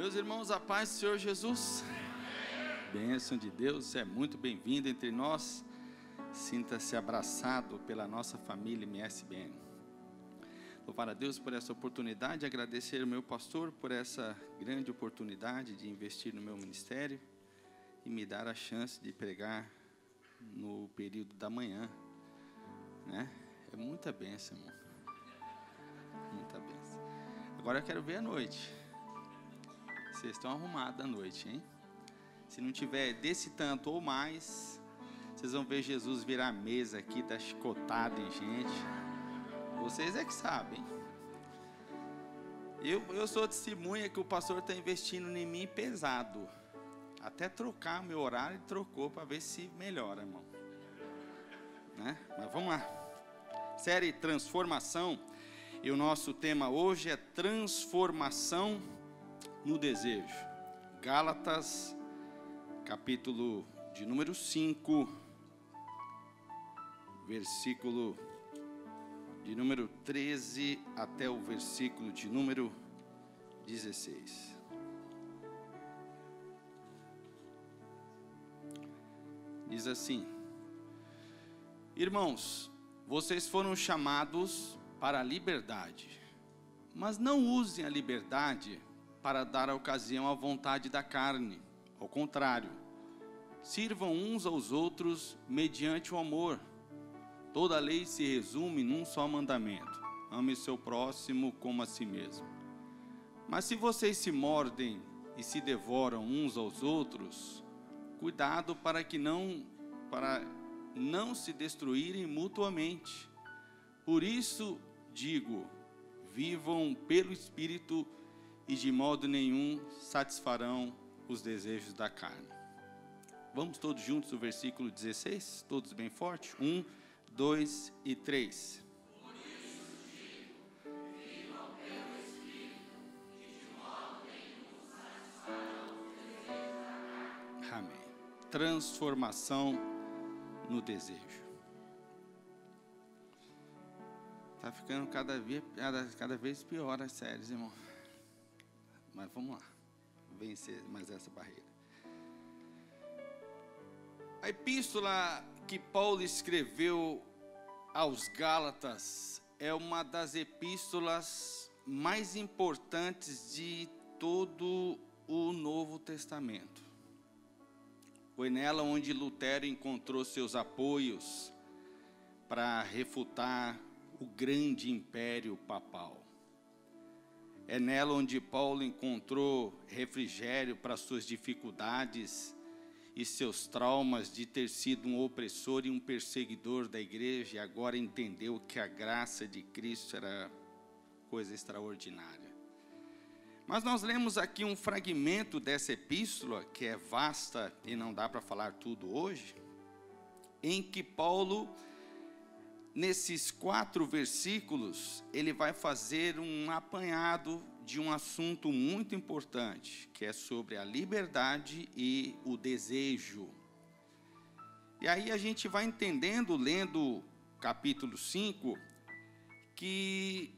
Meus irmãos, a paz do Senhor Jesus. Bênção de Deus, é muito bem-vindo entre nós. Sinta-se abraçado pela nossa família MSBN. Louvar a Deus por essa oportunidade, agradecer ao meu pastor por essa grande oportunidade de investir no meu ministério e me dar a chance de pregar no período da manhã. Né? É muita bênção, irmão. Muita bênção. Agora eu quero ver a noite. Vocês estão arrumados à noite, hein? Se não tiver desse tanto ou mais, vocês vão ver Jesus virar a mesa aqui, dar chicotada em gente. Vocês é que sabem. Eu, eu sou testemunha que o pastor está investindo em mim pesado. Até trocar meu horário, ele trocou para ver se melhora, irmão. Né? Mas vamos lá. Série Transformação. E o nosso tema hoje é Transformação no Desejo. Gálatas, capítulo de número 5, versículo de número 13 até o versículo de número 16. Diz assim: Irmãos, vocês foram chamados para a liberdade, mas não usem a liberdade para dar ocasião à vontade da carne. Ao contrário, sirvam uns aos outros mediante o amor. Toda a lei se resume num só mandamento: ame seu próximo como a si mesmo. Mas se vocês se mordem e se devoram uns aos outros, cuidado para que não para não se destruírem mutuamente. Por isso digo, vivam pelo espírito e de modo nenhum satisfarão os desejos da carne. Vamos todos juntos o versículo 16, todos bem forte? Um, dois e três. Amém. Transformação no desejo. Tá ficando cada vez, cada vez pior as séries, irmão. Mas vamos lá. Vencer mais essa barreira. A epístola que Paulo escreveu aos Gálatas é uma das epístolas mais importantes de todo o Novo Testamento. Foi nela onde Lutero encontrou seus apoios para refutar o grande império papal. É nela onde Paulo encontrou refrigério para suas dificuldades e seus traumas de ter sido um opressor e um perseguidor da igreja, e agora entendeu que a graça de Cristo era coisa extraordinária. Mas nós lemos aqui um fragmento dessa epístola, que é vasta e não dá para falar tudo hoje, em que Paulo nesses quatro versículos, ele vai fazer um apanhado de um assunto muito importante, que é sobre a liberdade e o desejo. E aí a gente vai entendendo, lendo capítulo 5, que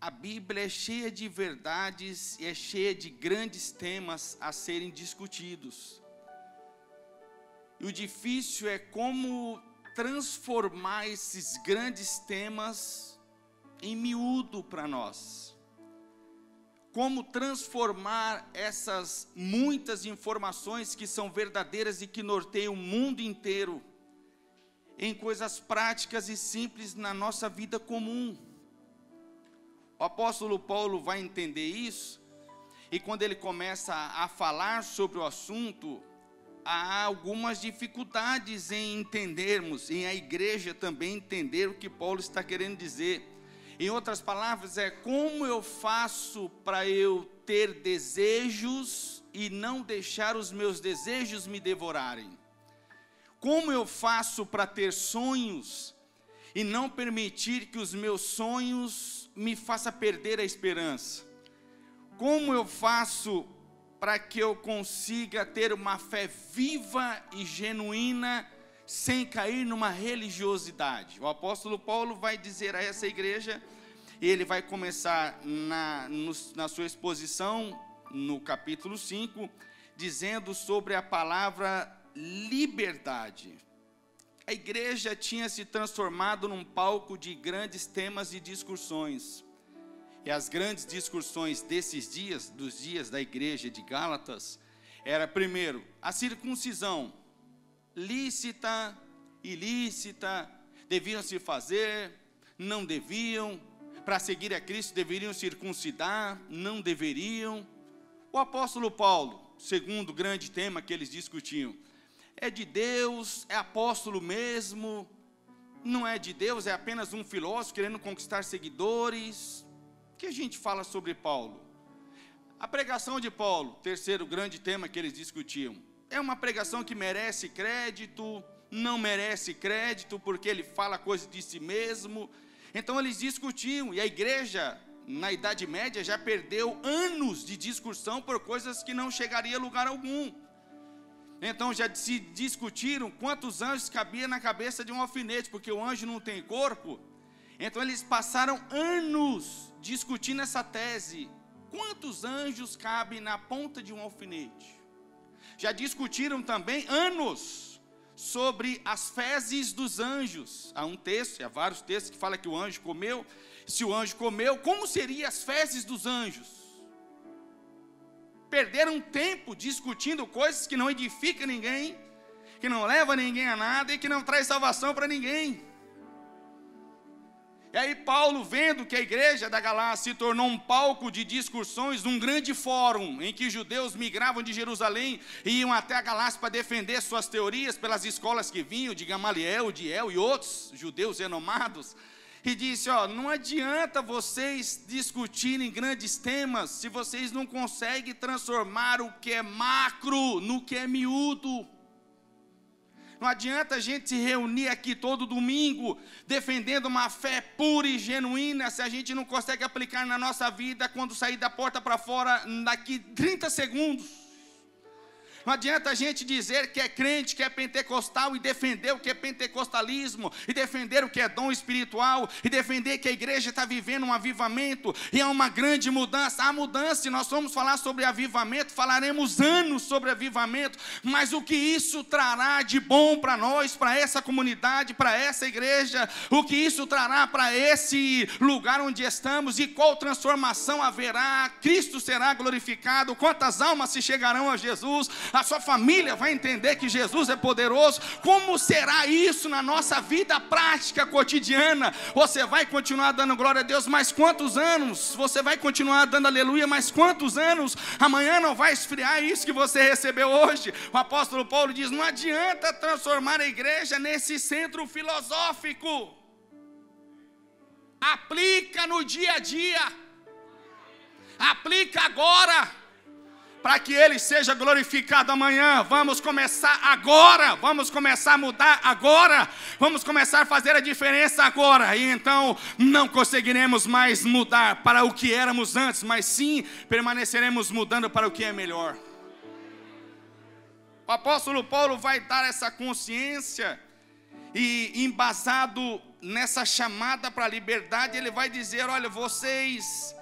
a Bíblia é cheia de verdades e é cheia de grandes temas a serem discutidos. E o difícil é como transformar esses grandes temas em miúdo para nós. Como transformar essas muitas informações que são verdadeiras e que norteiam o mundo inteiro em coisas práticas e simples na nossa vida comum. O apóstolo Paulo vai entender isso, e quando ele começa a falar sobre o assunto, há algumas dificuldades em entendermos, em a igreja também entender o que Paulo está querendo dizer. Em outras palavras, é como eu faço para eu ter desejos e não deixar os meus desejos me devorarem? Como eu faço para ter sonhos e não permitir que os meus sonhos me façam perder a esperança? Como eu faço para que eu consiga ter uma fé viva e genuína, sem cair numa religiosidade. O apóstolo Paulo vai dizer a essa igreja, ele vai começar na, no, na sua exposição, no capítulo 5, dizendo sobre a palavra liberdade. A igreja tinha se transformado num palco de grandes temas e discussões. E as grandes discussões desses dias, dos dias da igreja de Gálatas, era primeiro a circuncisão, lícita, ilícita, deviam se fazer, não deviam, para seguir a Cristo deveriam circuncidar, não deveriam. O apóstolo Paulo, segundo grande tema que eles discutiam, é de Deus, é apóstolo mesmo, não é de Deus, é apenas um filósofo querendo conquistar seguidores. Que a gente fala sobre Paulo? A pregação de Paulo, terceiro grande tema que eles discutiam, é uma pregação que merece crédito, não merece crédito, porque ele fala coisas de si mesmo. Então eles discutiam, e a igreja, na Idade Média, já perdeu anos de discussão por coisas que não chegaria a lugar algum. Então já se discutiram quantos anjos cabia na cabeça de um alfinete, porque o anjo não tem corpo. Então eles passaram anos discutindo essa tese. Quantos anjos cabem na ponta de um alfinete? Já discutiram também anos sobre as fezes dos anjos. Há um texto, há vários textos que fala que o anjo comeu. Se o anjo comeu, como seriam as fezes dos anjos? perderam tempo discutindo coisas que não edificam ninguém, que não leva ninguém a nada e que não traz salvação para ninguém. E aí Paulo, vendo que a igreja da Galácia se tornou um palco de discussões, um grande fórum em que judeus migravam de Jerusalém e iam até a Galácia para defender suas teorias pelas escolas que vinham, de Gamaliel, de El e outros judeus renomados, e disse: Ó, não adianta vocês discutirem grandes temas se vocês não conseguem transformar o que é macro no que é miúdo. Não adianta a gente se reunir aqui todo domingo defendendo uma fé pura e genuína se a gente não consegue aplicar na nossa vida quando sair da porta para fora daqui 30 segundos. Não adianta a gente dizer que é crente, que é pentecostal e defender o que é pentecostalismo, e defender o que é dom espiritual, e defender que a igreja está vivendo um avivamento, e é uma grande mudança. Há mudança, e nós vamos falar sobre avivamento, falaremos anos sobre avivamento, mas o que isso trará de bom para nós, para essa comunidade, para essa igreja, o que isso trará para esse lugar onde estamos, e qual transformação haverá, Cristo será glorificado, quantas almas se chegarão a Jesus, a sua família vai entender que Jesus é poderoso. Como será isso na nossa vida prática cotidiana? Você vai continuar dando glória a Deus mais quantos anos? Você vai continuar dando aleluia mais quantos anos? Amanhã não vai esfriar isso que você recebeu hoje. O apóstolo Paulo diz: não adianta transformar a igreja nesse centro filosófico. Aplica no dia a dia. Aplica agora para que Ele seja glorificado amanhã. Vamos começar agora, vamos começar a mudar agora, vamos começar a fazer a diferença agora. E então não conseguiremos mais mudar para o que éramos antes, mas sim permaneceremos mudando para o que é melhor. O apóstolo Paulo vai dar essa consciência e embasado nessa chamada para a liberdade, ele vai dizer: olha, vocês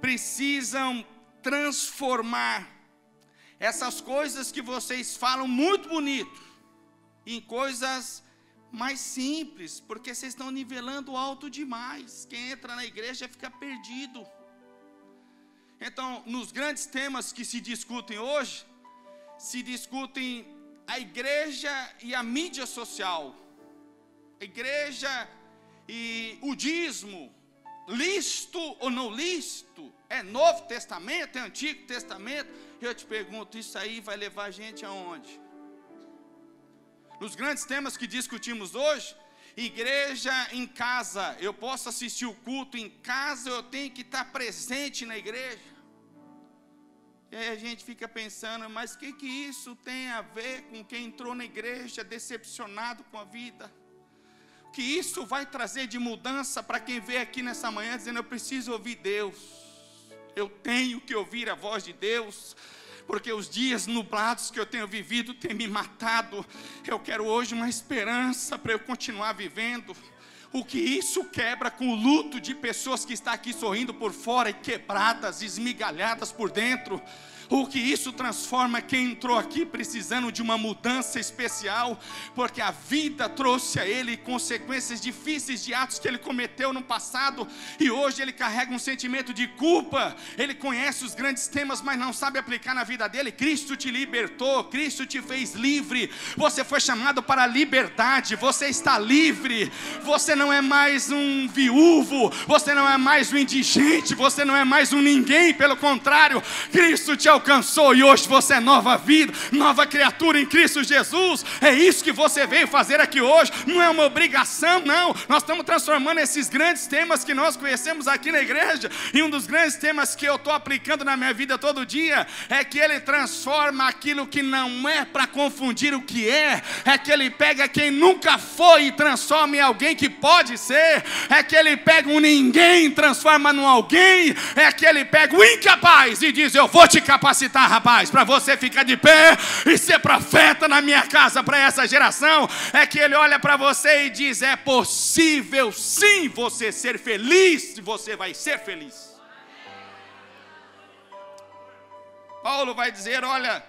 precisam transformar essas coisas que vocês falam muito bonito em coisas mais simples, porque vocês estão nivelando alto demais. Quem entra na igreja fica perdido. Então, nos grandes temas que se discutem hoje, se discutem a igreja e a mídia social, a igreja e o dízimo, listo ou não listo, é Novo Testamento, é Antigo Testamento, eu te pergunto, isso aí vai levar a gente aonde? Nos grandes temas que discutimos hoje, igreja em casa, eu posso assistir o culto em casa, eu tenho que estar presente na igreja. E aí a gente fica pensando, mas o que, que isso tem a ver com quem entrou na igreja decepcionado com a vida? O que isso vai trazer de mudança para quem veio aqui nessa manhã dizendo, eu preciso ouvir Deus eu tenho que ouvir a voz de Deus, porque os dias nublados que eu tenho vivido têm me matado. Eu quero hoje uma esperança para eu continuar vivendo. o que isso quebra com o luto de pessoas que está aqui sorrindo por fora e quebradas, esmigalhadas por dentro o que isso transforma quem entrou aqui precisando de uma mudança especial, porque a vida trouxe a ele consequências difíceis de atos que ele cometeu no passado, e hoje ele carrega um sentimento de culpa. Ele conhece os grandes temas, mas não sabe aplicar na vida dele. Cristo te libertou, Cristo te fez livre. Você foi chamado para a liberdade, você está livre. Você não é mais um viúvo, você não é mais um indigente, você não é mais um ninguém, pelo contrário, Cristo te alcançou alcançou e hoje você é nova vida, nova criatura em Cristo Jesus. É isso que você veio fazer aqui hoje, não é uma obrigação, não. Nós estamos transformando esses grandes temas que nós conhecemos aqui na igreja, e um dos grandes temas que eu estou aplicando na minha vida todo dia é que ele transforma aquilo que não é para confundir o que é, é que ele pega quem nunca foi e transforma em alguém que pode ser, é que ele pega um ninguém e transforma num alguém, é que ele pega o incapaz e diz: Eu vou te capacitar capacitar, rapaz, para você ficar de pé e ser profeta na minha casa para essa geração, é que ele olha para você e diz: é possível sim você ser feliz, você vai ser feliz. Paulo vai dizer: olha,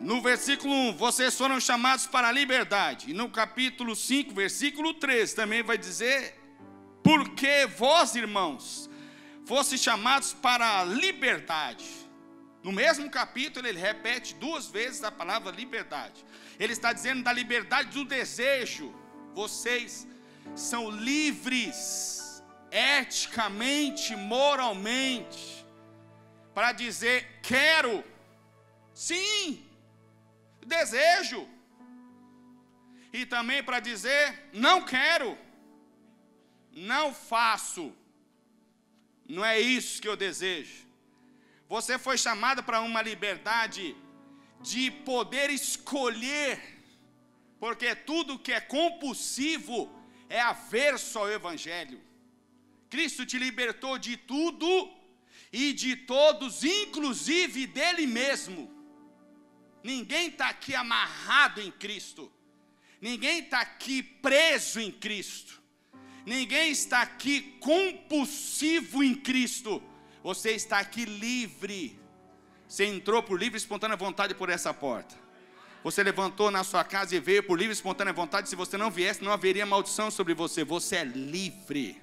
no versículo 1, vocês foram chamados para a liberdade. E no capítulo 5, versículo 3, também vai dizer: porque vós, irmãos, fosse chamados para a liberdade. No mesmo capítulo, ele repete duas vezes a palavra liberdade. Ele está dizendo da liberdade do desejo. Vocês são livres, eticamente, moralmente, para dizer: quero, sim, desejo. E também para dizer: não quero, não faço, não é isso que eu desejo. Você foi chamado para uma liberdade de poder escolher, porque tudo que é compulsivo é averso ao Evangelho. Cristo te libertou de tudo e de todos, inclusive dele mesmo. Ninguém está aqui amarrado em Cristo, ninguém está aqui preso em Cristo, ninguém está aqui compulsivo em Cristo. Você está aqui livre. Você entrou por livre e espontânea vontade por essa porta. Você levantou na sua casa e veio por livre e espontânea vontade. Se você não viesse, não haveria maldição sobre você. Você é livre.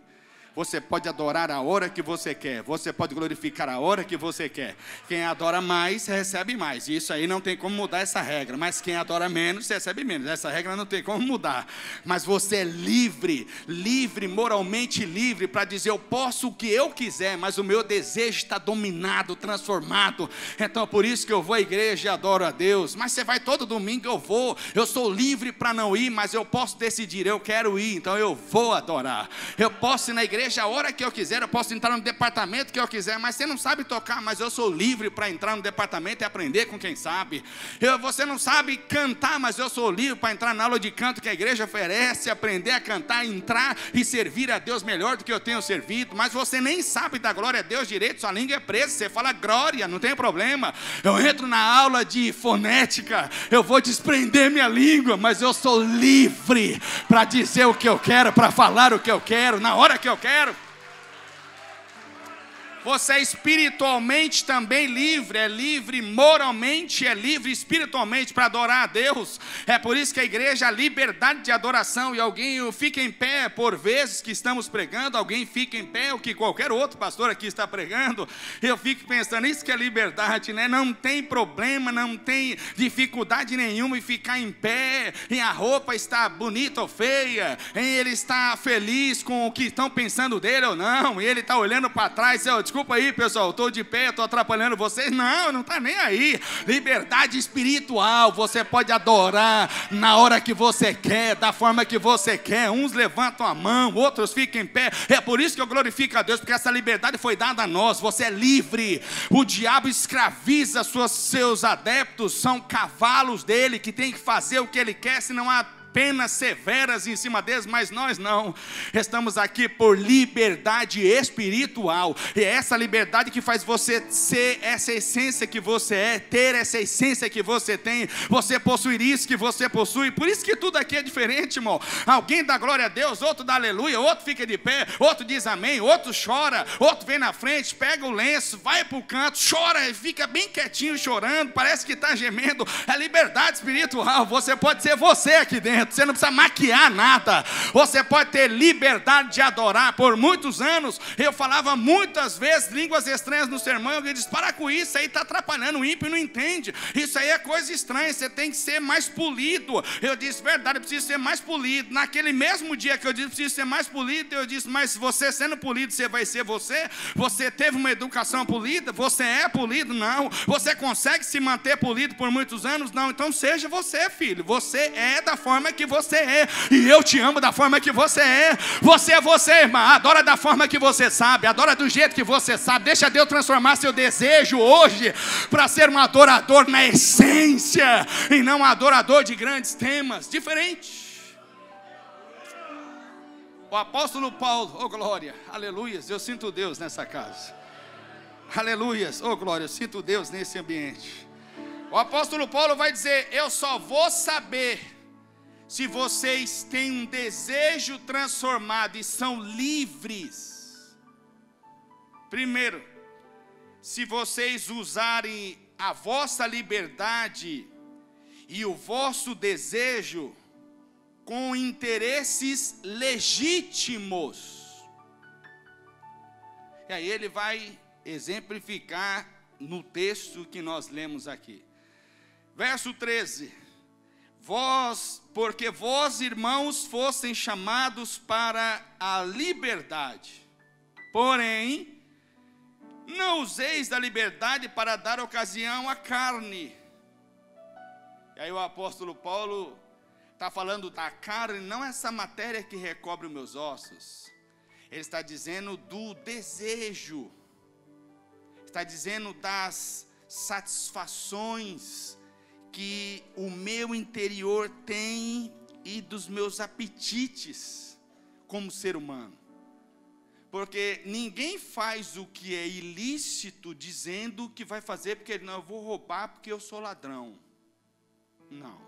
Você pode adorar a hora que você quer. Você pode glorificar a hora que você quer. Quem adora mais, recebe mais. Isso aí não tem como mudar essa regra. Mas quem adora menos, recebe menos. Essa regra não tem como mudar. Mas você é livre, livre, moralmente livre, para dizer: eu posso o que eu quiser, mas o meu desejo está dominado, transformado. Então por isso que eu vou à igreja e adoro a Deus. Mas você vai todo domingo, eu vou. Eu sou livre para não ir, mas eu posso decidir: eu quero ir, então eu vou adorar. Eu posso ir na igreja igreja a hora que eu quiser, eu posso entrar no departamento que eu quiser, mas você não sabe tocar, mas eu sou livre para entrar no departamento e aprender com quem sabe. Eu, você não sabe cantar, mas eu sou livre para entrar na aula de canto que a igreja oferece, aprender a cantar, entrar e servir a Deus melhor do que eu tenho servido, mas você nem sabe da glória a Deus direito, sua língua é presa, você fala glória, não tem problema. Eu entro na aula de fonética, eu vou desprender minha língua, mas eu sou livre para dizer o que eu quero, para falar o que eu quero, na hora que eu quero quero. Você é espiritualmente também livre, é livre moralmente, é livre espiritualmente para adorar a Deus. É por isso que a igreja, a liberdade de adoração, e alguém fica em pé por vezes que estamos pregando, alguém fica em pé, o que qualquer outro pastor aqui está pregando. Eu fico pensando, isso que é liberdade, né? Não tem problema, não tem dificuldade nenhuma em ficar em pé, em a roupa está bonita ou feia, em ele está feliz com o que estão pensando dele ou não, e ele está olhando para trás, eu, desculpa aí, pessoal, estou de pé, estou atrapalhando vocês. Não, não está nem aí. Liberdade espiritual, você pode adorar na hora que você quer, da forma que você quer. Uns levantam a mão, outros ficam em pé. É por isso que eu glorifico a Deus, porque essa liberdade foi dada a nós. Você é livre. O diabo escraviza seus adeptos, são cavalos dele que tem que fazer o que ele quer, senão há penas severas em cima deles, mas nós não. Estamos aqui por liberdade espiritual. E é essa liberdade que faz você ser essa essência que você é, ter essa essência que você tem, você possuir isso que você possui. Por isso que tudo aqui é diferente, irmão. Alguém dá glória a Deus, outro dá aleluia, outro fica de pé, outro diz amém, outro chora, outro vem na frente, pega o lenço, vai para o canto, chora e fica bem quietinho chorando, parece que está gemendo. É liberdade espiritual. Você pode ser você aqui dentro, você não precisa maquiar nada. Você pode ter liberdade de adorar. Por muitos anos, eu falava muitas vezes línguas estranhas no sermão. Eu disse: para com isso, aí está atrapalhando. O ímpio não entende. Isso aí é coisa estranha. Você tem que ser mais polido. Eu disse: verdade, eu preciso ser mais polido. Naquele mesmo dia que eu disse: preciso ser mais polido, eu disse: mas você sendo polido, você vai ser você? Você teve uma educação polida? Você é polido? Não. Você consegue se manter polido por muitos anos? Não. Então seja você, filho. Você é da forma que você é. E eu te amo da forma que você é. Você é você, irmã. Adora da forma que você sabe. Adora do jeito que você sabe. Deixa Deus transformar seu desejo hoje para ser um adorador na essência e não um adorador de grandes temas. Diferente. O apóstolo Paulo, oh glória, aleluias, eu sinto Deus nessa casa. Aleluias, oh glória, eu sinto Deus nesse ambiente. O apóstolo Paulo vai dizer: Eu só vou saber se vocês têm um desejo transformado e são livres. Primeiro, se vocês usarem a vossa liberdade e o vosso desejo com interesses legítimos. E aí ele vai exemplificar no texto que nós lemos aqui. Verso 13: Vós, porque vós, irmãos, fossem chamados para a liberdade, porém, não useis da liberdade para dar ocasião à carne. E aí o apóstolo Paulo está falando da carne, não essa matéria que recobre os meus ossos. Ele está dizendo do desejo, está dizendo das satisfações que o meu interior tem e dos meus apetites como ser humano. Porque ninguém faz o que é ilícito dizendo que vai fazer porque não, eu vou roubar porque eu sou ladrão. Não.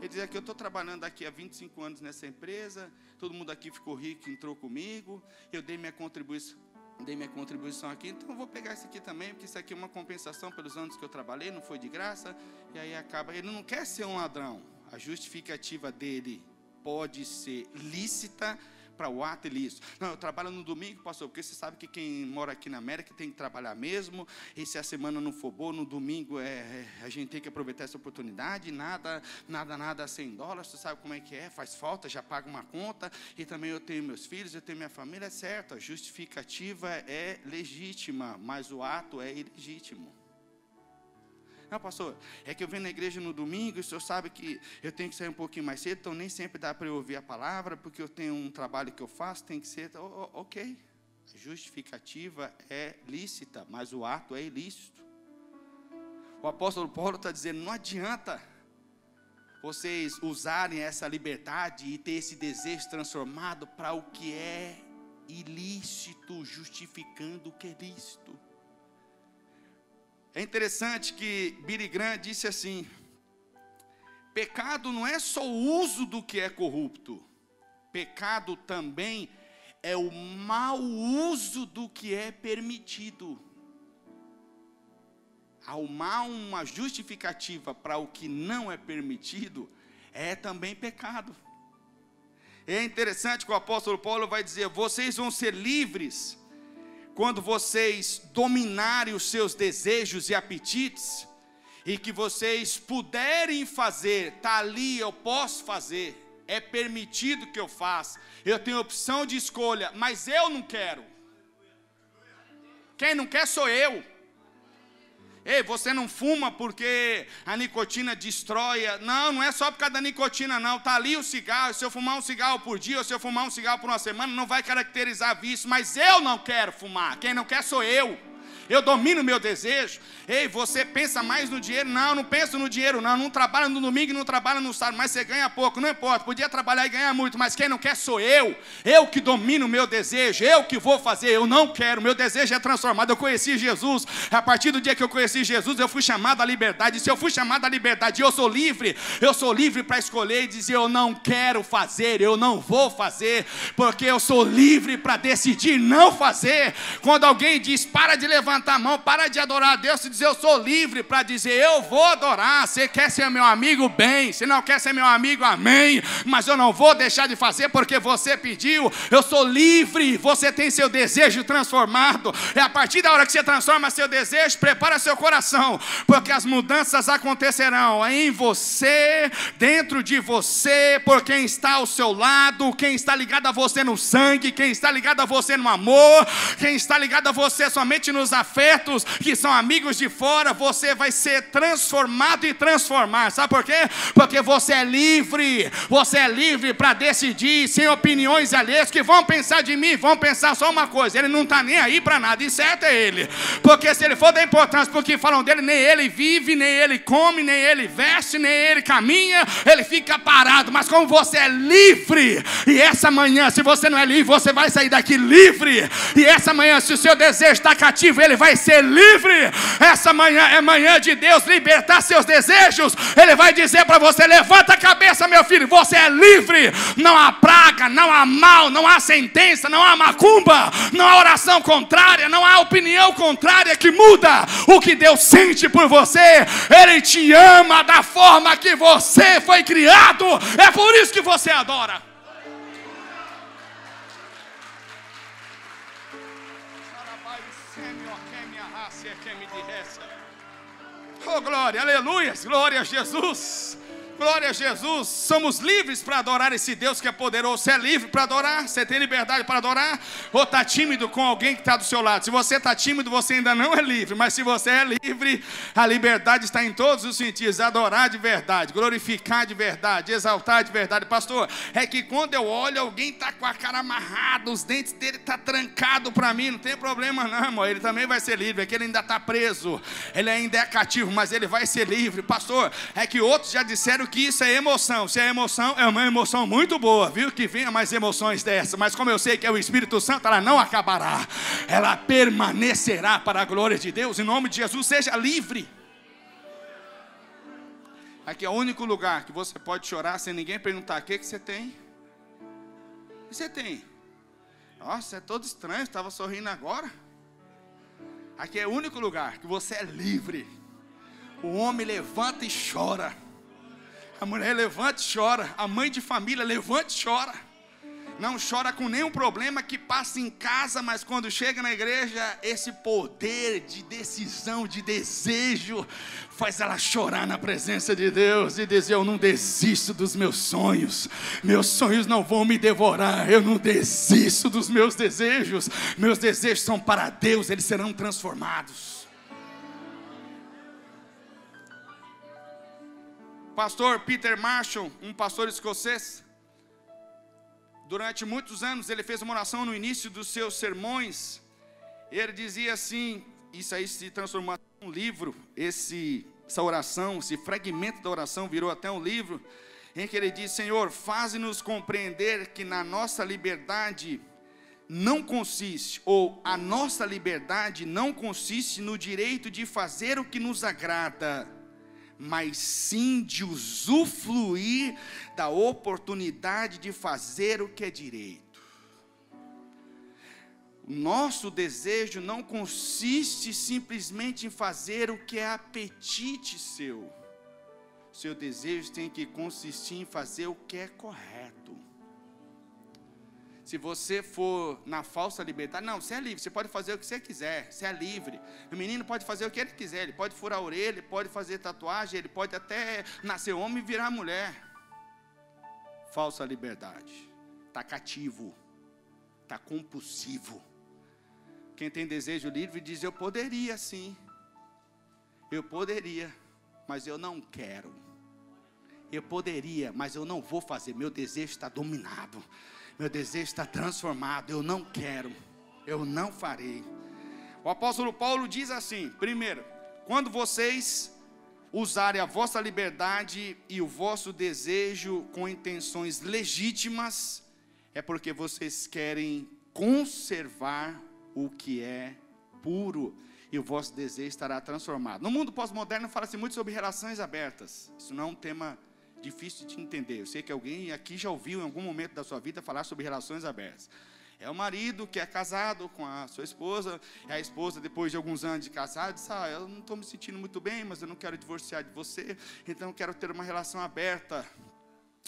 Ele dizia que eu estou trabalhando aqui há 25 anos nessa empresa, todo mundo aqui ficou rico, entrou comigo, eu dei minha contribuição, dei minha contribuição aqui, então eu vou pegar isso aqui também, porque isso aqui é uma compensação pelos anos que eu trabalhei, não foi de graça, e aí acaba. Ele não quer ser um ladrão. A justificativa dele pode ser lícita, para o ato ilícito. Não, eu trabalho no domingo, pastor, porque você sabe que quem mora aqui na América tem que trabalhar mesmo. E se a semana não for boa, no domingo é, é a gente tem que aproveitar essa oportunidade. Nada, nada, nada 100 dólares. Você sabe como é que é? Faz falta, já paga uma conta. E também eu tenho meus filhos, eu tenho minha família, é certo. A justificativa é legítima, mas o ato é ilegítimo. Não, pastor, é que eu venho na igreja no domingo e o senhor sabe que eu tenho que sair um pouquinho mais cedo, então nem sempre dá para eu ouvir a palavra, porque eu tenho um trabalho que eu faço, tem que ser. Oh, ok. A justificativa é lícita, mas o ato é ilícito. O apóstolo Paulo está dizendo: não adianta vocês usarem essa liberdade e ter esse desejo transformado para o que é ilícito, justificando o que é lícito. É interessante que Billy Graham disse assim: pecado não é só o uso do que é corrupto, pecado também é o mau uso do que é permitido. Ao uma justificativa para o que não é permitido, é também pecado. É interessante que o apóstolo Paulo vai dizer: vocês vão ser livres quando vocês dominarem os seus desejos e apetites, e que vocês puderem fazer, está ali, eu posso fazer, é permitido que eu faça, eu tenho opção de escolha, mas eu não quero. Quem não quer sou eu. Ei, você não fuma porque a nicotina destrói. Não, não é só por causa da nicotina, não. Está ali o cigarro. Se eu fumar um cigarro por dia ou se eu fumar um cigarro por uma semana, não vai caracterizar vício. Mas eu não quero fumar. Quem não quer sou eu. Eu domino o meu desejo. Ei, você pensa mais no dinheiro? Não, não penso no dinheiro, não. Não trabalha no domingo, não trabalha no sábado, mas você ganha pouco, não importa. Podia trabalhar e ganhar muito, mas quem não quer sou eu. Eu que domino o meu desejo, eu que vou fazer, eu não quero. Meu desejo é transformado. Eu conheci Jesus. A partir do dia que eu conheci Jesus, eu fui chamado à liberdade. Se eu fui chamado à liberdade, eu sou livre. Eu sou livre para escolher e dizer: eu não quero fazer, eu não vou fazer, porque eu sou livre para decidir não fazer. Quando alguém diz: para de levantar a mão, para de adorar a Deus, e dizer: eu sou livre para dizer: eu vou adorar. Você quer ser meu amigo? Bem. Se não quer ser meu amigo, amém. Mas eu não vou deixar de fazer porque você pediu. Eu sou livre. Você tem seu desejo transformado. É a partir da hora que você transforma seu desejo, prepara seu coração, porque as mudanças acontecerão em você, dentro de você, por quem está ao seu lado, quem está ligado a você no sangue, quem está ligado a você no amor, quem está ligado a você somente nos afetos, que são amigos de fora, você vai ser transformado e transformar. Sabe por quê? Porque você é livre. Você é livre para decidir sem opiniões alheias que vão pensar de mim, vão pensar só uma coisa. Ele não está nem aí para nada. E certo é ele. Porque se ele for dar importância porque falam dele, nem ele vive, nem ele come, nem ele veste, nem ele caminha, ele fica parado. Mas como você é livre, e essa manhã, se você não é livre, você vai sair daqui livre. E essa manhã, se o seu desejo está cativo, ele vai ser livre. Essa manhã é manhã de Deus libertar seus desejos. Ele vai dizer para você: levanta a cabeça, meu filho, você é livre. Não há praga, não há mal, não há sentença, não há macumba, não há oração contrária, não há opinião contrária que muda o que Deus sente por você. Ele te ama da forma que você foi criado. É por isso que você adora. Oh, glória, aleluia, glória a Jesus. Glória a Jesus. Somos livres para adorar esse Deus que é poderoso. Você é livre para adorar? Você tem liberdade para adorar? Ou está tímido com alguém que está do seu lado? Se você está tímido, você ainda não é livre. Mas se você é livre, a liberdade está em todos os sentidos. Adorar de verdade, glorificar de verdade, exaltar de verdade. Pastor, é que quando eu olho, alguém está com a cara amarrada, os dentes dele estão tá trancados para mim. Não tem problema, não, amor. Ele também vai ser livre. É que ele ainda está preso. Ele ainda é cativo, mas ele vai ser livre. Pastor, é que outros já disseram que isso é emoção. Se é emoção, é uma emoção muito boa, viu? Que venha mais emoções dessa. Mas como eu sei que é o Espírito Santo, ela não acabará. Ela permanecerá para a glória de Deus. Em nome de Jesus, seja livre. Aqui é o único lugar que você pode chorar sem ninguém perguntar: o que, que você tem? O que você tem? Nossa, é todo estranho, estava sorrindo agora. Aqui é o único lugar que você é livre. O homem levanta e chora. A mulher levanta e chora. A mãe de família levanta e chora. Não chora com nenhum problema que passa em casa, mas quando chega na igreja, esse poder de decisão, de desejo, faz ela chorar na presença de Deus e dizer: Eu não desisto dos meus sonhos, meus sonhos não vão me devorar, eu não desisto dos meus desejos, meus desejos são para Deus, eles serão transformados. Pastor Peter Marshall, um pastor escocês, durante muitos anos ele fez uma oração no início dos seus sermões. Ele dizia assim: Isso aí se transformou em um livro, esse, essa oração, esse fragmento da oração virou até um livro, em que ele diz: Senhor, faze-nos compreender que na nossa liberdade não consiste, ou a nossa liberdade não consiste no direito de fazer o que nos agrada mas sim de usufruir da oportunidade de fazer o que é direito. Nosso desejo não consiste simplesmente em fazer o que é apetite seu. Seu desejo tem que consistir em fazer o que é correto se você for na falsa liberdade, não, você é livre, você pode fazer o que você quiser, você é livre. O menino pode fazer o que ele quiser, ele pode furar a orelha, ele pode fazer tatuagem, ele pode até nascer homem e virar mulher. Falsa liberdade, está cativo, está compulsivo. Quem tem desejo livre diz: Eu poderia sim, eu poderia, mas eu não quero. Eu poderia, mas eu não vou fazer, meu desejo está dominado. Meu desejo está transformado. Eu não quero. Eu não farei. O apóstolo Paulo diz assim: primeiro, quando vocês usarem a vossa liberdade e o vosso desejo com intenções legítimas, é porque vocês querem conservar o que é puro e o vosso desejo estará transformado. No mundo pós-moderno fala-se muito sobre relações abertas. Isso não é um tema difícil de entender. Eu sei que alguém aqui já ouviu em algum momento da sua vida falar sobre relações abertas. É o marido que é casado com a sua esposa, e a esposa, depois de alguns anos de casado, diz: Ah, eu não estou me sentindo muito bem, mas eu não quero divorciar de você, então eu quero ter uma relação aberta.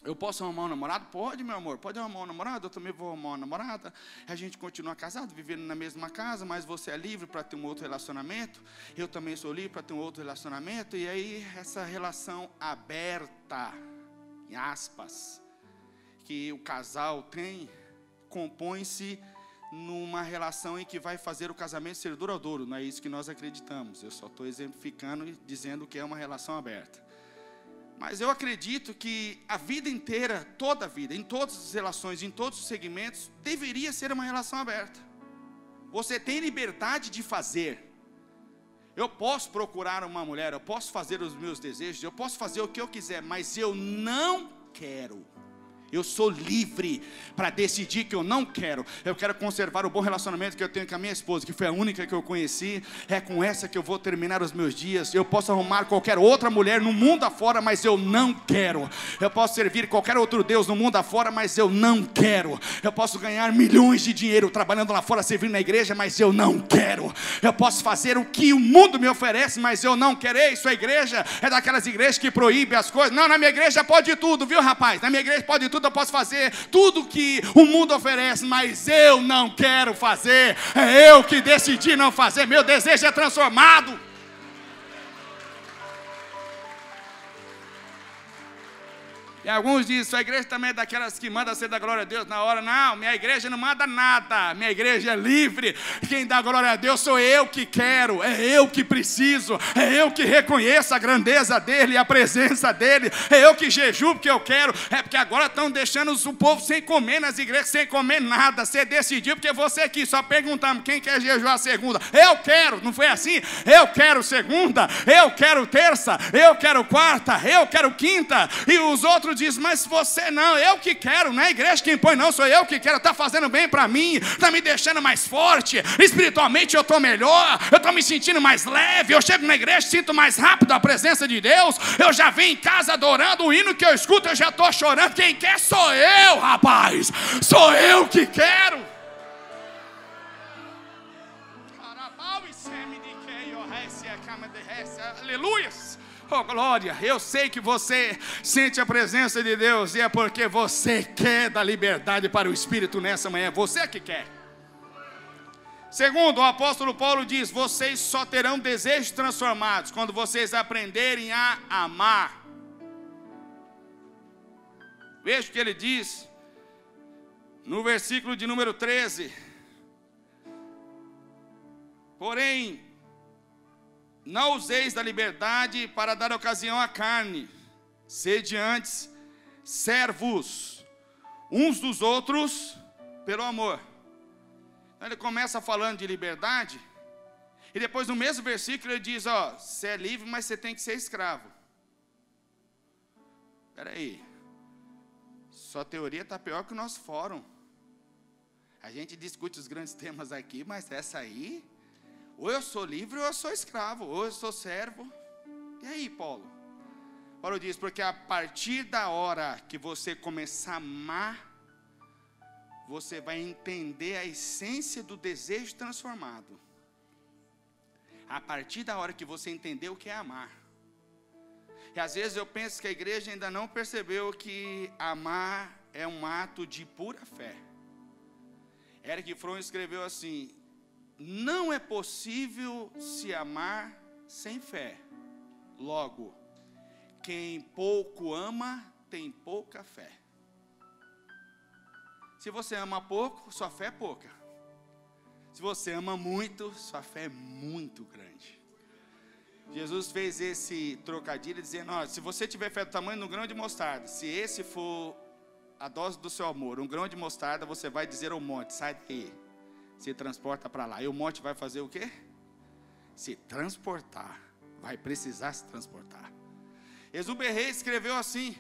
Eu posso arrumar um namorado? Pode, meu amor, pode arrumar um namorado, eu também vou arrumar uma namorada. A gente continua casado, vivendo na mesma casa, mas você é livre para ter um outro relacionamento. Eu também sou livre para ter um outro relacionamento. E aí, essa relação aberta, aspas, que o casal tem, compõe-se numa relação em que vai fazer o casamento ser duradouro. Não é isso que nós acreditamos. Eu só estou exemplificando e dizendo que é uma relação aberta. Mas eu acredito que a vida inteira, toda a vida, em todas as relações, em todos os segmentos, deveria ser uma relação aberta. Você tem liberdade de fazer. Eu posso procurar uma mulher, eu posso fazer os meus desejos, eu posso fazer o que eu quiser, mas eu não quero. Eu sou livre para decidir que eu não quero. Eu quero conservar o bom relacionamento que eu tenho com a minha esposa, que foi a única que eu conheci. É com essa que eu vou terminar os meus dias. Eu posso arrumar qualquer outra mulher no mundo afora, mas eu não quero. Eu posso servir qualquer outro Deus no mundo afora, mas eu não quero. Eu posso ganhar milhões de dinheiro trabalhando lá fora, servindo na igreja, mas eu não quero. Eu posso fazer o que o mundo me oferece, mas eu não quero. Ei, sua igreja é daquelas igrejas que proíbe as coisas. Não, na minha igreja pode tudo, viu, rapaz? Na minha igreja pode tudo tudo, eu posso fazer? Tudo que o mundo oferece, mas eu não quero fazer, é eu que decidi não fazer, meu desejo é transformado. E alguns dizem, sua igreja também é daquelas que manda ser da glória a Deus na hora. Não, minha igreja não manda nada. Minha igreja é livre. Quem dá glória a Deus sou eu que quero, é eu que preciso, é eu que reconheço a grandeza dele a presença dele. É eu que jejuo porque eu quero. É porque agora estão deixando o povo sem comer nas igrejas, sem comer nada. Você decidiu porque você aqui só perguntamos quem quer jejuar segunda. Eu quero, não foi assim? Eu quero segunda, eu quero terça, eu quero quarta, eu quero quinta e os outros outro diz: Mas você não, eu que quero, não é a igreja que impõe, não, sou eu que quero, está fazendo bem para mim, está me deixando mais forte, espiritualmente eu estou melhor, eu estou me sentindo mais leve, eu chego na igreja, sinto mais rápido a presença de Deus, eu já vim em casa adorando o hino que eu escuto, eu já estou chorando. Quem quer sou eu, rapaz, sou eu que quero. Aleluia. Oh, glória, eu sei que você sente a presença de Deus e é porque você quer dar liberdade para o Espírito nessa manhã, você que quer. Segundo, o apóstolo Paulo diz: vocês só terão desejos transformados quando vocês aprenderem a amar. Veja o que ele diz no versículo de número 13. Porém, não useis da liberdade para dar ocasião à carne, sede antes servos uns dos outros pelo amor. Então ele começa falando de liberdade, e depois no mesmo versículo ele diz: Ó, você é livre, mas você tem que ser escravo. Espera aí, sua teoria está pior que o nosso fórum. A gente discute os grandes temas aqui, mas essa aí ou eu sou livre ou eu sou escravo, ou eu sou servo. E aí, Paulo? Paulo diz: porque a partir da hora que você começar a amar, você vai entender a essência do desejo transformado. A partir da hora que você entender o que é amar. E às vezes eu penso que a igreja ainda não percebeu que amar é um ato de pura fé. Eric Fromm escreveu assim: não é possível se amar sem fé. Logo, quem pouco ama tem pouca fé. Se você ama pouco, sua fé é pouca. Se você ama muito, sua fé é muito grande. Jesus fez esse trocadilho dizendo: ó, se você tiver fé do tamanho um grão de mostarda, se esse for a dose do seu amor, um grão de mostarda, você vai dizer ao monte: sai daí se transporta para lá. E o monte vai fazer o quê? se transportar. Vai precisar se transportar. Exuberrei escreveu assim: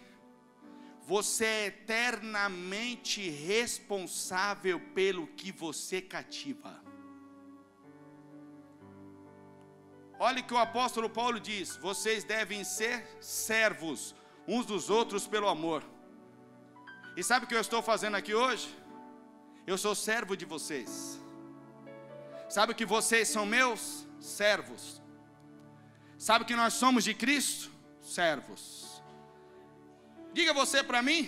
Você é eternamente responsável pelo que você cativa. Olha o que o apóstolo Paulo diz: Vocês devem ser servos uns dos outros pelo amor. E sabe o que eu estou fazendo aqui hoje? Eu sou servo de vocês. Sabe que vocês são meus servos. Sabe que nós somos de Cristo? Servos. Diga você para mim,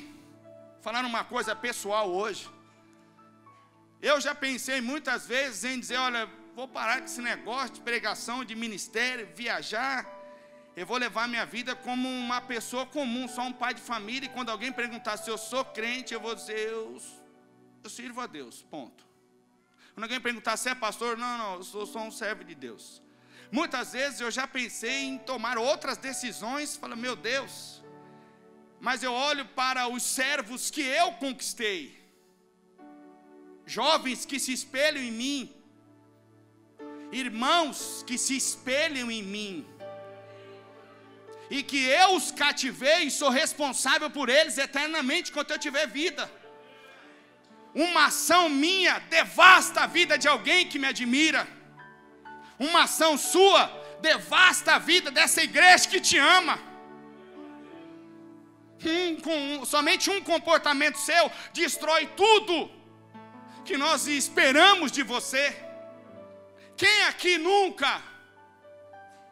falando uma coisa pessoal hoje. Eu já pensei muitas vezes em dizer: olha, vou parar com esse negócio de pregação, de ministério, viajar. Eu vou levar minha vida como uma pessoa comum, só um pai de família. E quando alguém perguntar se eu sou crente, eu vou dizer: eu, eu sirvo a Deus. Ponto. Quando alguém perguntar se é pastor, não, não, eu sou só um servo de Deus. Muitas vezes eu já pensei em tomar outras decisões, falo, meu Deus, mas eu olho para os servos que eu conquistei, jovens que se espelham em mim, irmãos que se espelham em mim, e que eu os cativei e sou responsável por eles eternamente enquanto eu tiver vida uma ação minha devasta a vida de alguém que me admira. Uma ação sua devasta a vida dessa igreja que te ama. Um, com, somente um comportamento seu destrói tudo que nós esperamos de você. Quem aqui nunca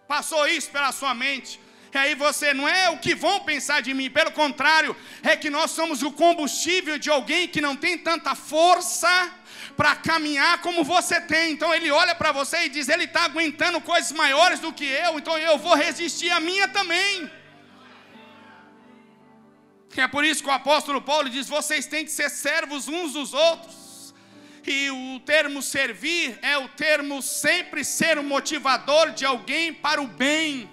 passou isso pela sua mente? E aí você não é o que vão pensar de mim, pelo contrário, é que nós somos o combustível de alguém que não tem tanta força para caminhar como você tem. Então ele olha para você e diz: ele está aguentando coisas maiores do que eu, então eu vou resistir a minha também. É por isso que o apóstolo Paulo diz: vocês têm que ser servos uns dos outros. E o termo servir é o termo sempre ser o motivador de alguém para o bem.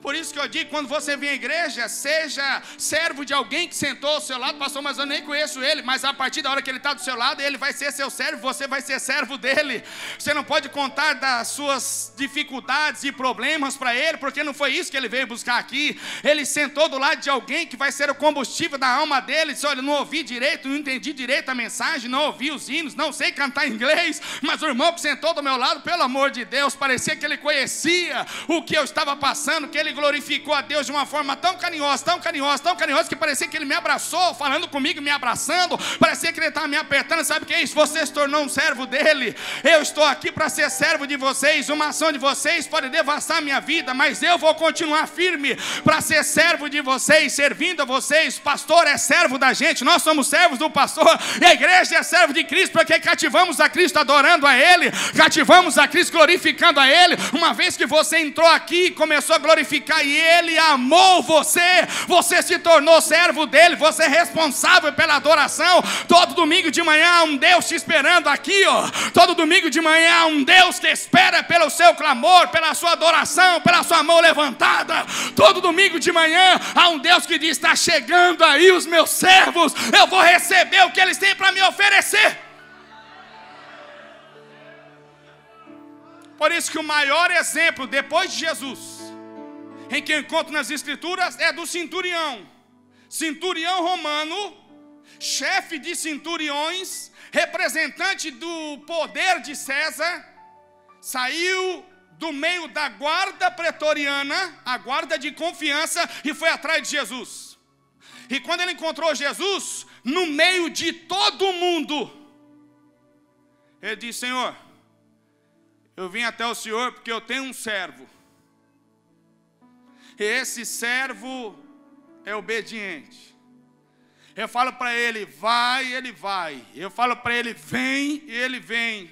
Por isso que eu digo, quando você vem à igreja, seja servo de alguém que sentou ao seu lado, pastor, mas eu nem conheço ele, mas a partir da hora que ele está do seu lado, ele vai ser seu servo, você vai ser servo dele. Você não pode contar das suas dificuldades e problemas para ele, porque não foi isso que ele veio buscar aqui. Ele sentou do lado de alguém que vai ser o combustível da alma dele. Disse: Olha, não ouvi direito, não entendi direito a mensagem, não ouvi os hinos, não sei cantar inglês, mas o irmão que sentou do meu lado, pelo amor de Deus, parecia que ele conhecia o que eu estava passando, que ele ele glorificou a Deus de uma forma tão carinhosa, tão carinhosa, tão carinhosa, que parecia que ele me abraçou, falando comigo, me abraçando, parecia que ele estava me apertando. Sabe o que é isso? Você se tornou um servo dele. Eu estou aqui para ser servo de vocês. Uma ação de vocês pode devastar minha vida, mas eu vou continuar firme para ser servo de vocês, servindo a vocês. Pastor é servo da gente, nós somos servos do pastor, e a igreja é servo de Cristo, porque cativamos a Cristo adorando a Ele, cativamos a Cristo glorificando a Ele. Uma vez que você entrou aqui e começou a glorificar, e Ele amou você, você se tornou servo dele, você é responsável pela adoração. Todo domingo de manhã há um Deus te esperando aqui, ó. Todo domingo de manhã há um Deus que espera pelo seu clamor, pela sua adoração, pela sua mão levantada. Todo domingo de manhã há um Deus que diz: está chegando aí os meus servos, eu vou receber o que eles têm para me oferecer. Por isso que o maior exemplo depois de Jesus em que encontro nas Escrituras é do centurião. Centurião romano, chefe de centuriões, representante do poder de César, saiu do meio da guarda pretoriana, a guarda de confiança, e foi atrás de Jesus. E quando ele encontrou Jesus, no meio de todo mundo, ele disse: Senhor, eu vim até o Senhor porque eu tenho um servo esse servo é obediente. Eu falo para ele, vai, ele vai. Eu falo para ele, vem, ele vem.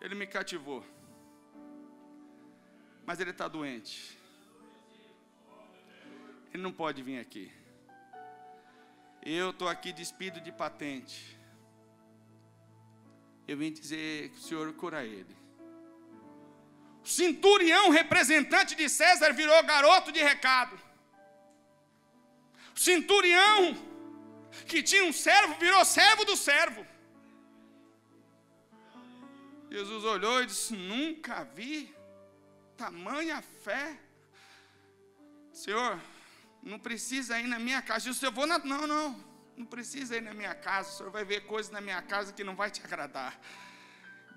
Ele me cativou. Mas ele está doente. Ele não pode vir aqui. Eu estou aqui despido de patente. Eu vim dizer que o Senhor cura ele centurião, representante de César, virou garoto de recado. Centurião, que tinha um servo, virou servo do servo. Jesus olhou e disse: Nunca vi tamanha fé. Senhor, não precisa ir na minha casa. E o Senhor, vou na... Não, não, não precisa ir na minha casa. O Senhor vai ver coisas na minha casa que não vai te agradar.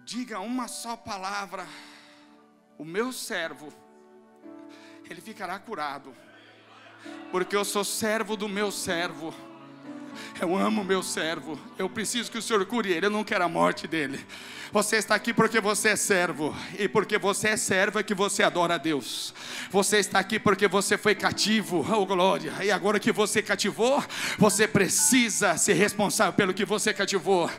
Diga uma só palavra. O meu servo, ele ficará curado. Porque eu sou servo do meu servo. Eu amo meu servo. Eu preciso que o Senhor cure ele. Eu não quero a morte dele. Você está aqui porque você é servo, e porque você é servo é que você adora a Deus. Você está aqui porque você foi cativo, oh glória, e agora que você cativou, você precisa ser responsável pelo que você cativou.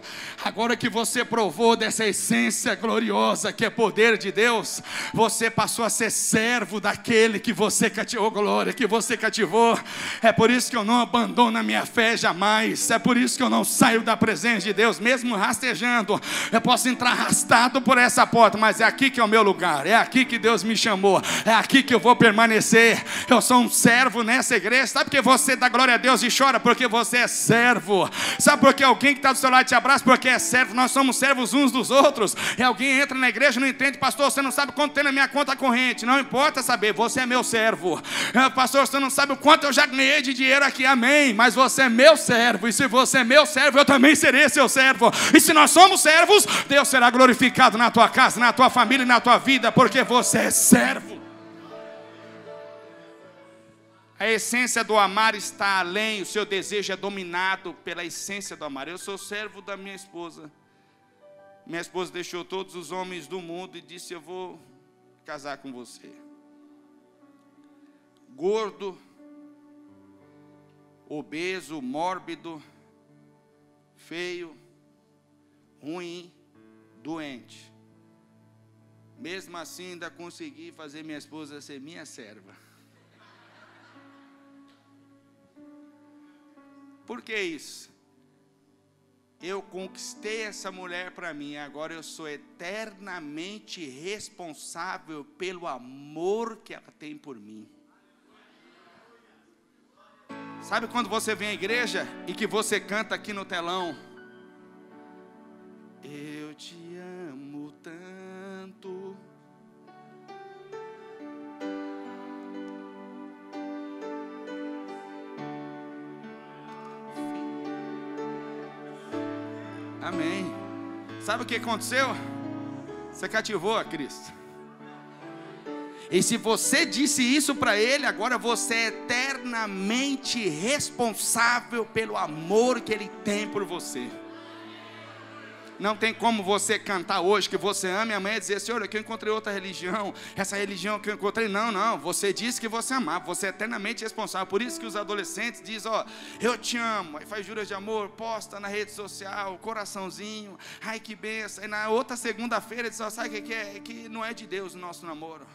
Agora que você provou dessa essência gloriosa que é poder de Deus, você passou a ser servo daquele que você cativou, oh glória, que você cativou. É por isso que eu não abandono a minha fé jamais, é por isso que eu não saio da presença de Deus, mesmo rastejando. Eu posso entrar arrastado por essa porta, mas é aqui que é o meu lugar, é aqui que Deus me chamou, é aqui que eu vou permanecer. Eu sou um servo nessa igreja. Sabe por que você dá glória a Deus e chora? Porque você é servo. Sabe por que alguém que está do seu lado te abraça? Porque é servo. Nós somos servos uns dos outros. E alguém entra na igreja e não entende, pastor, você não sabe quanto tem na minha conta corrente. Não importa saber, você é meu servo. É, pastor, você não sabe o quanto eu já ganhei de dinheiro aqui, amém. Mas você é meu servo. E se você é meu servo, eu também serei seu servo. E se nós somos servos, Deus será glorificado na tua casa, na tua família e na tua vida, porque você é servo. A essência do amar está além, o seu desejo é dominado pela essência do amar. Eu sou servo da minha esposa. Minha esposa deixou todos os homens do mundo e disse: Eu vou casar com você. Gordo, obeso, mórbido, feio, ruim, doente. Mesmo assim, ainda consegui fazer minha esposa ser minha serva. Por que isso? Eu conquistei essa mulher para mim, agora eu sou eternamente responsável pelo amor que ela tem por mim. Sabe quando você vem à igreja e que você canta aqui no telão? Eu te Amém. Sabe o que aconteceu? Você cativou a Cristo. E se você disse isso para Ele, agora você é eternamente responsável pelo amor que Ele tem por você. Não tem como você cantar hoje que você ama e amanhã dizer, Senhor, que eu encontrei outra religião, essa religião que eu encontrei. Não, não, você disse que você amava, você é eternamente responsável. Por isso que os adolescentes dizem, ó, eu te amo, aí faz juras de amor, posta na rede social, coraçãozinho, ai que benção. Aí na outra segunda-feira diz, ó, sabe o que é? Que não é de Deus o nosso namoro.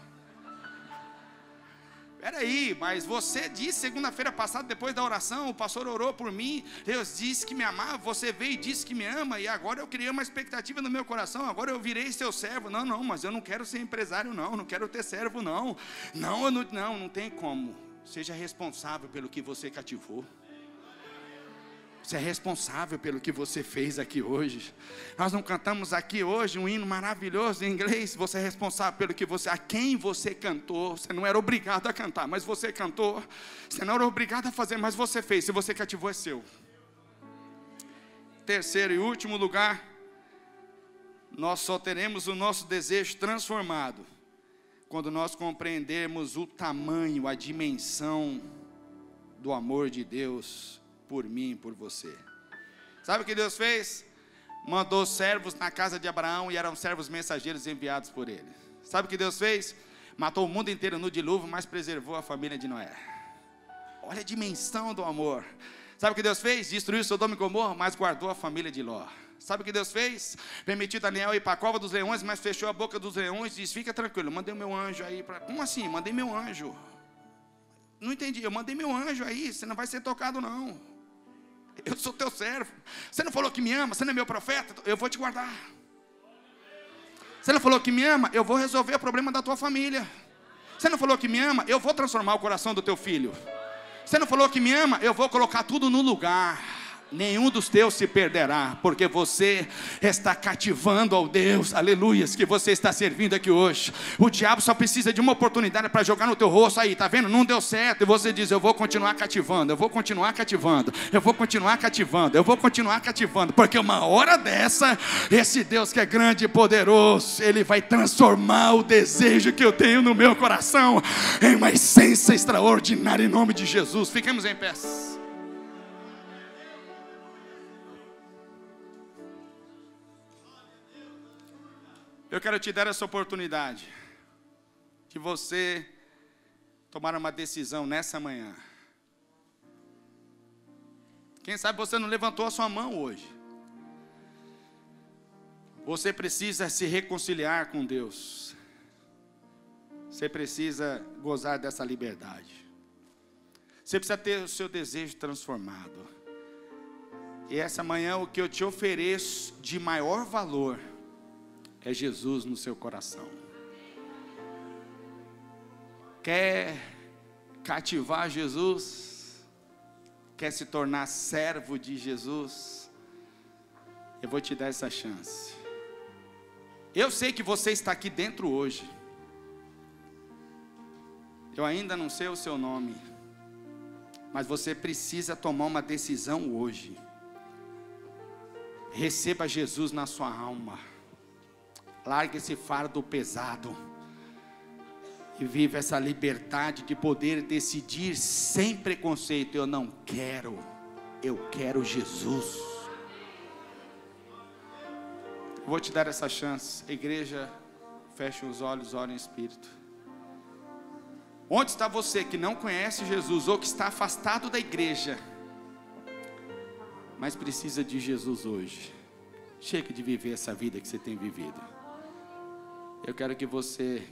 Peraí, mas você disse segunda-feira passada, depois da oração, o pastor orou por mim, Deus disse que me amava, você veio e disse que me ama, e agora eu criei uma expectativa no meu coração, agora eu virei seu servo. Não, não, mas eu não quero ser empresário, não, não quero ter servo, não. Não, não, não, não tem como. Seja responsável pelo que você cativou. Você é responsável pelo que você fez aqui hoje. Nós não cantamos aqui hoje um hino maravilhoso em inglês. Você é responsável pelo que você, a quem você cantou. Você não era obrigado a cantar, mas você cantou. Você não era obrigado a fazer, mas você fez. Se você cativou, é seu. Terceiro e último lugar, nós só teremos o nosso desejo transformado quando nós compreendermos o tamanho, a dimensão do amor de Deus por mim e por você. Sabe o que Deus fez? Mandou servos na casa de Abraão e eram servos mensageiros enviados por ele. Sabe o que Deus fez? Matou o mundo inteiro no dilúvio, mas preservou a família de Noé. Olha a dimensão do amor. Sabe o que Deus fez? Destruiu Sodoma e Gomorra, mas guardou a família de Ló. Sabe o que Deus fez? Permitiu Daniel ir para a cova dos leões, mas fechou a boca dos leões e disse: Fica tranquilo, mandei meu anjo aí. Pra... Como assim? Mandei meu anjo. Não entendi. Eu mandei meu anjo aí, você não vai ser tocado, não. Eu sou teu servo. Você não falou que me ama, você não é meu profeta, eu vou te guardar. Você não falou que me ama, eu vou resolver o problema da tua família. Você não falou que me ama, eu vou transformar o coração do teu filho. Você não falou que me ama, eu vou colocar tudo no lugar. Nenhum dos teus se perderá, porque você está cativando ao Deus, aleluias, que você está servindo aqui hoje. O diabo só precisa de uma oportunidade para jogar no teu rosto aí, tá vendo? Não deu certo, e você diz: Eu vou continuar cativando, eu vou continuar cativando, eu vou continuar cativando, eu vou continuar cativando, porque uma hora dessa, esse Deus que é grande e poderoso, ele vai transformar o desejo que eu tenho no meu coração em uma essência extraordinária em nome de Jesus. Fiquemos em pé. Eu quero te dar essa oportunidade de você tomar uma decisão nessa manhã. Quem sabe você não levantou a sua mão hoje. Você precisa se reconciliar com Deus. Você precisa gozar dessa liberdade. Você precisa ter o seu desejo transformado. E essa manhã o que eu te ofereço de maior valor é Jesus no seu coração. Quer cativar Jesus? Quer se tornar servo de Jesus? Eu vou te dar essa chance. Eu sei que você está aqui dentro hoje. Eu ainda não sei o seu nome, mas você precisa tomar uma decisão hoje. Receba Jesus na sua alma. Largue esse fardo pesado. E viva essa liberdade de poder decidir sem preconceito. Eu não quero, eu quero Jesus. Vou te dar essa chance. Igreja, feche os olhos, ore em espírito. Onde está você que não conhece Jesus ou que está afastado da igreja, mas precisa de Jesus hoje? Chega de viver essa vida que você tem vivido. Eu quero que você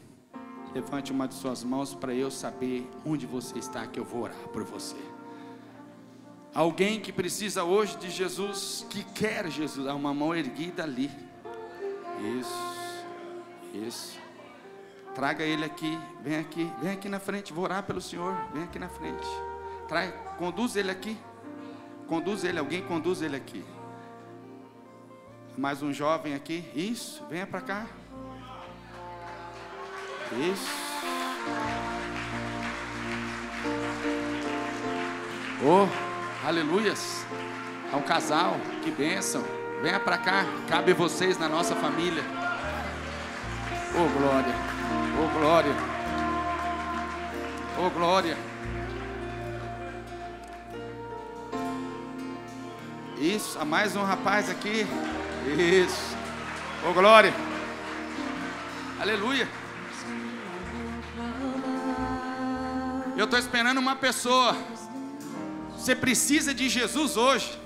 levante uma de suas mãos para eu saber onde você está, que eu vou orar por você. Alguém que precisa hoje de Jesus, que quer Jesus, há uma mão erguida ali. Isso, isso. Traga ele aqui, vem aqui, vem aqui na frente, vou orar pelo Senhor, vem aqui na frente. Trai, conduz ele aqui. Conduz ele, alguém conduz ele aqui. Mais um jovem aqui, isso, venha para cá. Isso. Oh, aleluias. É um casal, que bênção. Venha para cá, cabe vocês na nossa família. Oh, glória. Oh, glória. Oh, glória. Isso, há mais um rapaz aqui. Isso. Oh, glória. Aleluia. Eu estou esperando uma pessoa. Você precisa de Jesus hoje.